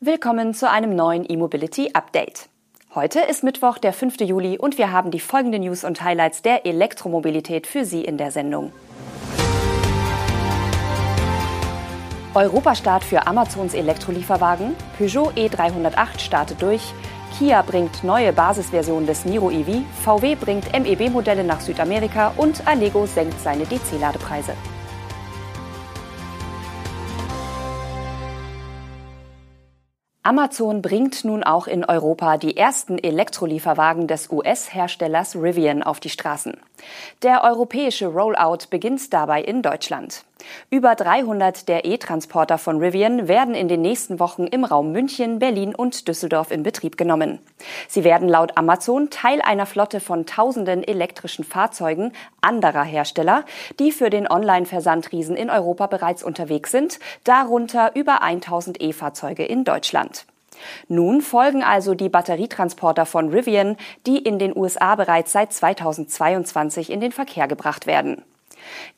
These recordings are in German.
Willkommen zu einem neuen E-Mobility Update. Heute ist Mittwoch, der 5. Juli und wir haben die folgenden News und Highlights der Elektromobilität für Sie in der Sendung. Europastart für Amazons Elektrolieferwagen, Peugeot E308 startet durch, Kia bringt neue Basisversion des Niro EV, VW bringt MEB-Modelle nach Südamerika und Allego senkt seine DC-Ladepreise. Amazon bringt nun auch in Europa die ersten Elektrolieferwagen des US-Herstellers Rivian auf die Straßen. Der europäische Rollout beginnt dabei in Deutschland. Über 300 der E-Transporter von Rivian werden in den nächsten Wochen im Raum München, Berlin und Düsseldorf in Betrieb genommen. Sie werden laut Amazon Teil einer Flotte von tausenden elektrischen Fahrzeugen anderer Hersteller, die für den Online-Versandriesen in Europa bereits unterwegs sind, darunter über 1000 E-Fahrzeuge in Deutschland. Nun folgen also die Batterietransporter von Rivian, die in den USA bereits seit 2022 in den Verkehr gebracht werden.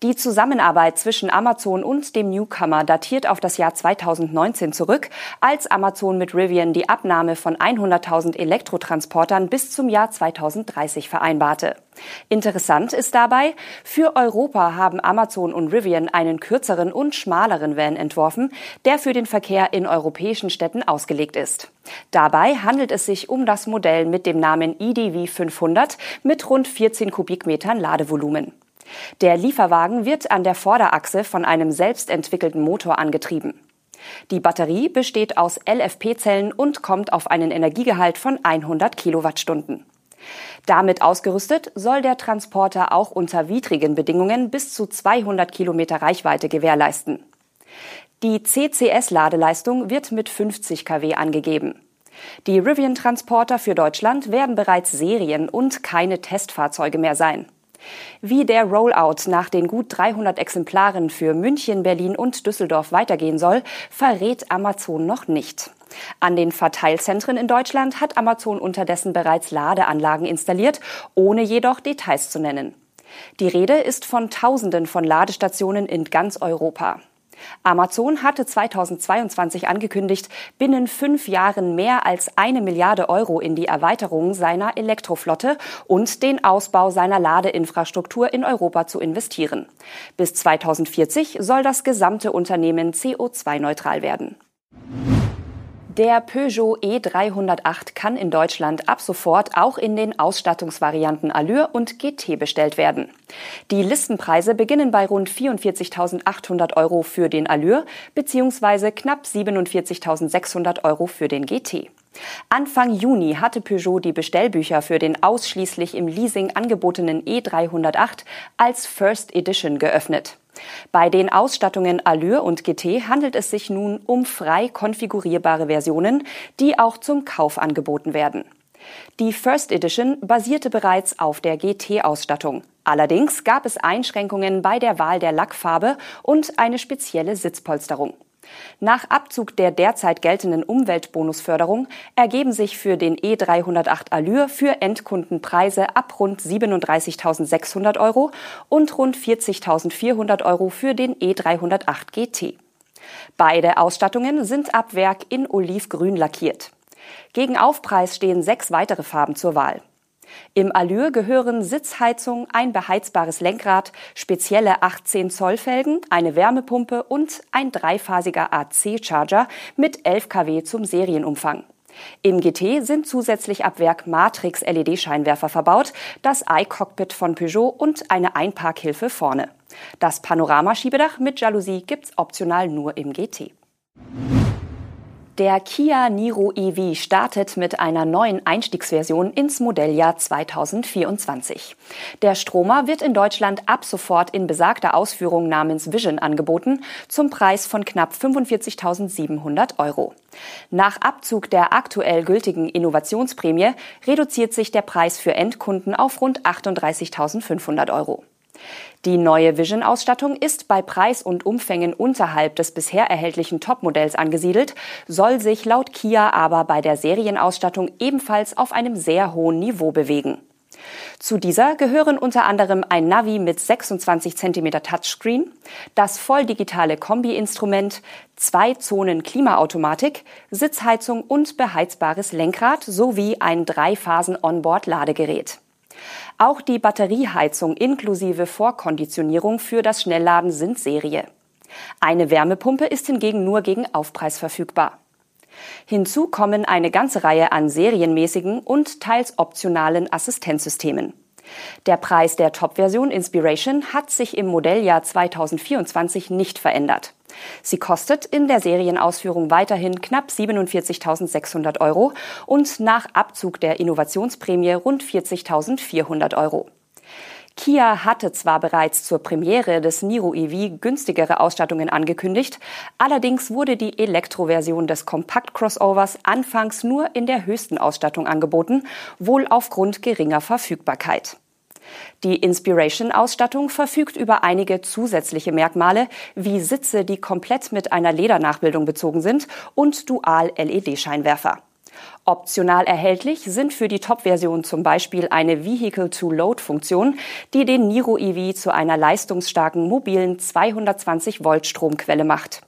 Die Zusammenarbeit zwischen Amazon und dem Newcomer datiert auf das Jahr 2019 zurück, als Amazon mit Rivian die Abnahme von 100.000 Elektrotransportern bis zum Jahr 2030 vereinbarte. Interessant ist dabei, für Europa haben Amazon und Rivian einen kürzeren und schmaleren Van entworfen, der für den Verkehr in europäischen Städten ausgelegt ist. Dabei handelt es sich um das Modell mit dem Namen EDV 500 mit rund 14 Kubikmetern Ladevolumen. Der Lieferwagen wird an der Vorderachse von einem selbstentwickelten Motor angetrieben. Die Batterie besteht aus LFP-Zellen und kommt auf einen Energiegehalt von 100 Kilowattstunden. Damit ausgerüstet soll der Transporter auch unter widrigen Bedingungen bis zu 200 Kilometer Reichweite gewährleisten. Die CCS-Ladeleistung wird mit 50 kW angegeben. Die Rivian-Transporter für Deutschland werden bereits Serien und keine Testfahrzeuge mehr sein. Wie der Rollout nach den gut 300 Exemplaren für München, Berlin und Düsseldorf weitergehen soll, verrät Amazon noch nicht. An den Verteilzentren in Deutschland hat Amazon unterdessen bereits Ladeanlagen installiert, ohne jedoch Details zu nennen. Die Rede ist von Tausenden von Ladestationen in ganz Europa. Amazon hatte 2022 angekündigt, binnen fünf Jahren mehr als eine Milliarde Euro in die Erweiterung seiner Elektroflotte und den Ausbau seiner Ladeinfrastruktur in Europa zu investieren. Bis 2040 soll das gesamte Unternehmen CO2-neutral werden. Der Peugeot E308 kann in Deutschland ab sofort auch in den Ausstattungsvarianten Allure und GT bestellt werden. Die Listenpreise beginnen bei rund 44.800 Euro für den Allure bzw. knapp 47.600 Euro für den GT. Anfang Juni hatte Peugeot die Bestellbücher für den ausschließlich im Leasing angebotenen E308 als First Edition geöffnet. Bei den Ausstattungen Allure und GT handelt es sich nun um frei konfigurierbare Versionen, die auch zum Kauf angeboten werden. Die First Edition basierte bereits auf der GT-Ausstattung. Allerdings gab es Einschränkungen bei der Wahl der Lackfarbe und eine spezielle Sitzpolsterung. Nach Abzug der derzeit geltenden Umweltbonusförderung ergeben sich für den E308 Allure für Endkunden Preise ab rund 37.600 Euro und rund 40.400 Euro für den E308 GT. Beide Ausstattungen sind ab Werk in Olivgrün lackiert. Gegen Aufpreis stehen sechs weitere Farben zur Wahl. Im Allure gehören Sitzheizung, ein beheizbares Lenkrad, spezielle 18 Zoll Felgen, eine Wärmepumpe und ein dreiphasiger AC-Charger mit 11 kW zum Serienumfang. Im GT sind zusätzlich ab Werk Matrix-LED-Scheinwerfer verbaut, das iCockpit von Peugeot und eine Einparkhilfe vorne. Das Panoramaschiebedach mit Jalousie gibt's optional nur im GT. Der Kia Niro EV startet mit einer neuen Einstiegsversion ins Modelljahr 2024. Der Stromer wird in Deutschland ab sofort in besagter Ausführung namens Vision angeboten, zum Preis von knapp 45.700 Euro. Nach Abzug der aktuell gültigen Innovationsprämie reduziert sich der Preis für Endkunden auf rund 38.500 Euro. Die neue Vision-Ausstattung ist bei Preis und Umfängen unterhalb des bisher erhältlichen Topmodells angesiedelt, soll sich laut Kia aber bei der Serienausstattung ebenfalls auf einem sehr hohen Niveau bewegen. Zu dieser gehören unter anderem ein Navi mit 26 cm Touchscreen, das volldigitale Kombi-Instrument, zwei Zonen Klimaautomatik, Sitzheizung und beheizbares Lenkrad sowie ein Dreiphasen-Onboard-Ladegerät. Auch die Batterieheizung inklusive Vorkonditionierung für das Schnellladen sind Serie. Eine Wärmepumpe ist hingegen nur gegen Aufpreis verfügbar. Hinzu kommen eine ganze Reihe an serienmäßigen und teils optionalen Assistenzsystemen. Der Preis der Top-Version Inspiration hat sich im Modelljahr 2024 nicht verändert. Sie kostet in der Serienausführung weiterhin knapp 47.600 Euro und nach Abzug der Innovationsprämie rund 40.400 Euro. Kia hatte zwar bereits zur Premiere des Niro EV günstigere Ausstattungen angekündigt, allerdings wurde die Elektroversion des Kompakt-Crossovers anfangs nur in der höchsten Ausstattung angeboten, wohl aufgrund geringer Verfügbarkeit. Die Inspiration-Ausstattung verfügt über einige zusätzliche Merkmale, wie Sitze, die komplett mit einer Ledernachbildung bezogen sind und Dual-LED-Scheinwerfer. Optional erhältlich sind für die Top-Version zum Beispiel eine Vehicle-to-Load-Funktion, die den Niro EV zu einer leistungsstarken mobilen 220 Volt Stromquelle macht.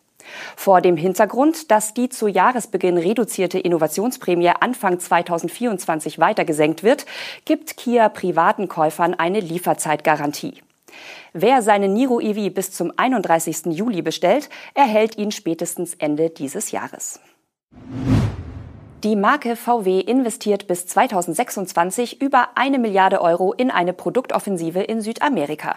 Vor dem Hintergrund, dass die zu Jahresbeginn reduzierte Innovationsprämie Anfang 2024 weiter gesenkt wird, gibt Kia privaten Käufern eine Lieferzeitgarantie. Wer seinen Niro EV bis zum 31. Juli bestellt, erhält ihn spätestens Ende dieses Jahres. Die Marke VW investiert bis 2026 über eine Milliarde Euro in eine Produktoffensive in Südamerika.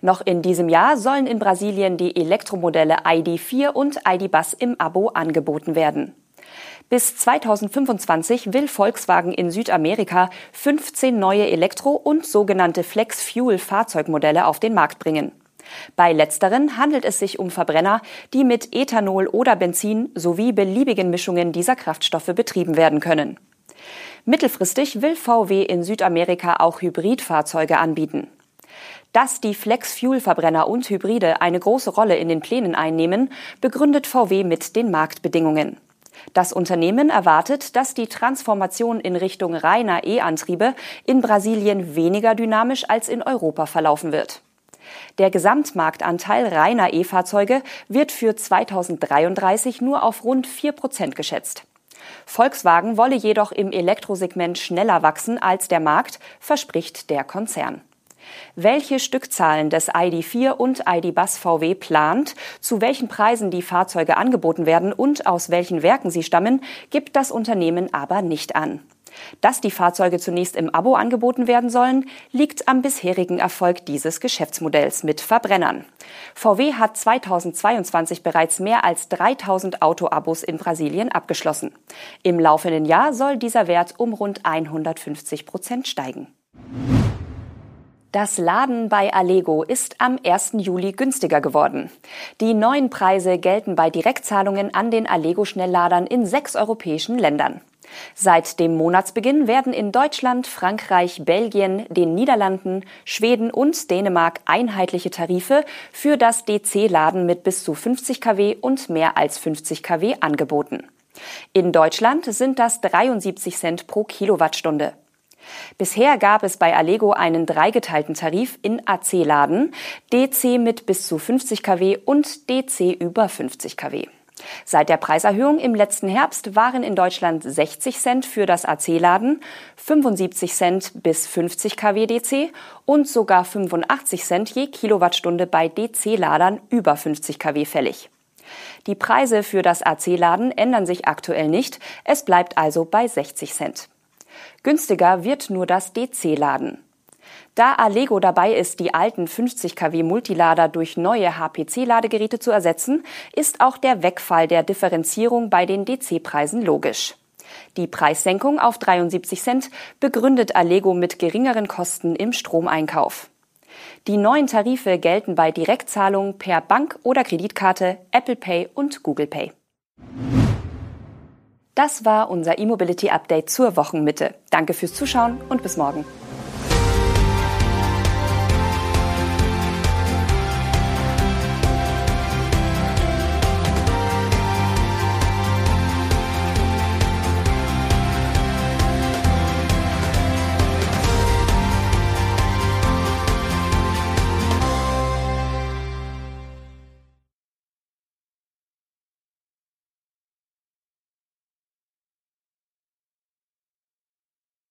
Noch in diesem Jahr sollen in Brasilien die Elektromodelle ID4 und ID.Bus im Abo angeboten werden. Bis 2025 will Volkswagen in Südamerika 15 neue Elektro- und sogenannte Flex-Fuel-Fahrzeugmodelle auf den Markt bringen. Bei letzteren handelt es sich um Verbrenner, die mit Ethanol oder Benzin sowie beliebigen Mischungen dieser Kraftstoffe betrieben werden können. Mittelfristig will VW in Südamerika auch Hybridfahrzeuge anbieten. Dass die Flex-Fuel-Verbrenner und Hybride eine große Rolle in den Plänen einnehmen, begründet VW mit den Marktbedingungen. Das Unternehmen erwartet, dass die Transformation in Richtung reiner E-Antriebe in Brasilien weniger dynamisch als in Europa verlaufen wird. Der Gesamtmarktanteil reiner E-Fahrzeuge wird für 2033 nur auf rund 4 Prozent geschätzt. Volkswagen wolle jedoch im Elektrosegment schneller wachsen als der Markt, verspricht der Konzern. Welche Stückzahlen des ID4 und ID.Bus VW plant, zu welchen Preisen die Fahrzeuge angeboten werden und aus welchen Werken sie stammen, gibt das Unternehmen aber nicht an. Dass die Fahrzeuge zunächst im Abo angeboten werden sollen, liegt am bisherigen Erfolg dieses Geschäftsmodells mit Verbrennern. VW hat 2022 bereits mehr als 3000 Autoabos in Brasilien abgeschlossen. Im laufenden Jahr soll dieser Wert um rund 150 Prozent steigen. Das Laden bei Allego ist am 1. Juli günstiger geworden. Die neuen Preise gelten bei Direktzahlungen an den Allego-Schnellladern in sechs europäischen Ländern. Seit dem Monatsbeginn werden in Deutschland, Frankreich, Belgien, den Niederlanden, Schweden und Dänemark einheitliche Tarife für das DC-Laden mit bis zu 50 kW und mehr als 50 kW angeboten. In Deutschland sind das 73 Cent pro Kilowattstunde. Bisher gab es bei Allego einen dreigeteilten Tarif in AC-Laden, DC mit bis zu 50 kW und DC über 50 kW. Seit der Preiserhöhung im letzten Herbst waren in Deutschland 60 Cent für das AC-Laden, 75 Cent bis 50 kW DC und sogar 85 Cent je Kilowattstunde bei DC-Ladern über 50 kW fällig. Die Preise für das AC-Laden ändern sich aktuell nicht, es bleibt also bei 60 Cent. Günstiger wird nur das DC-Laden. Da Allego dabei ist, die alten 50 kW Multilader durch neue HPC-Ladegeräte zu ersetzen, ist auch der Wegfall der Differenzierung bei den DC-Preisen logisch. Die Preissenkung auf 73 Cent begründet Allego mit geringeren Kosten im Stromeinkauf. Die neuen Tarife gelten bei Direktzahlungen per Bank oder Kreditkarte, Apple Pay und Google Pay. Das war unser E-Mobility Update zur Wochenmitte. Danke fürs Zuschauen und bis morgen.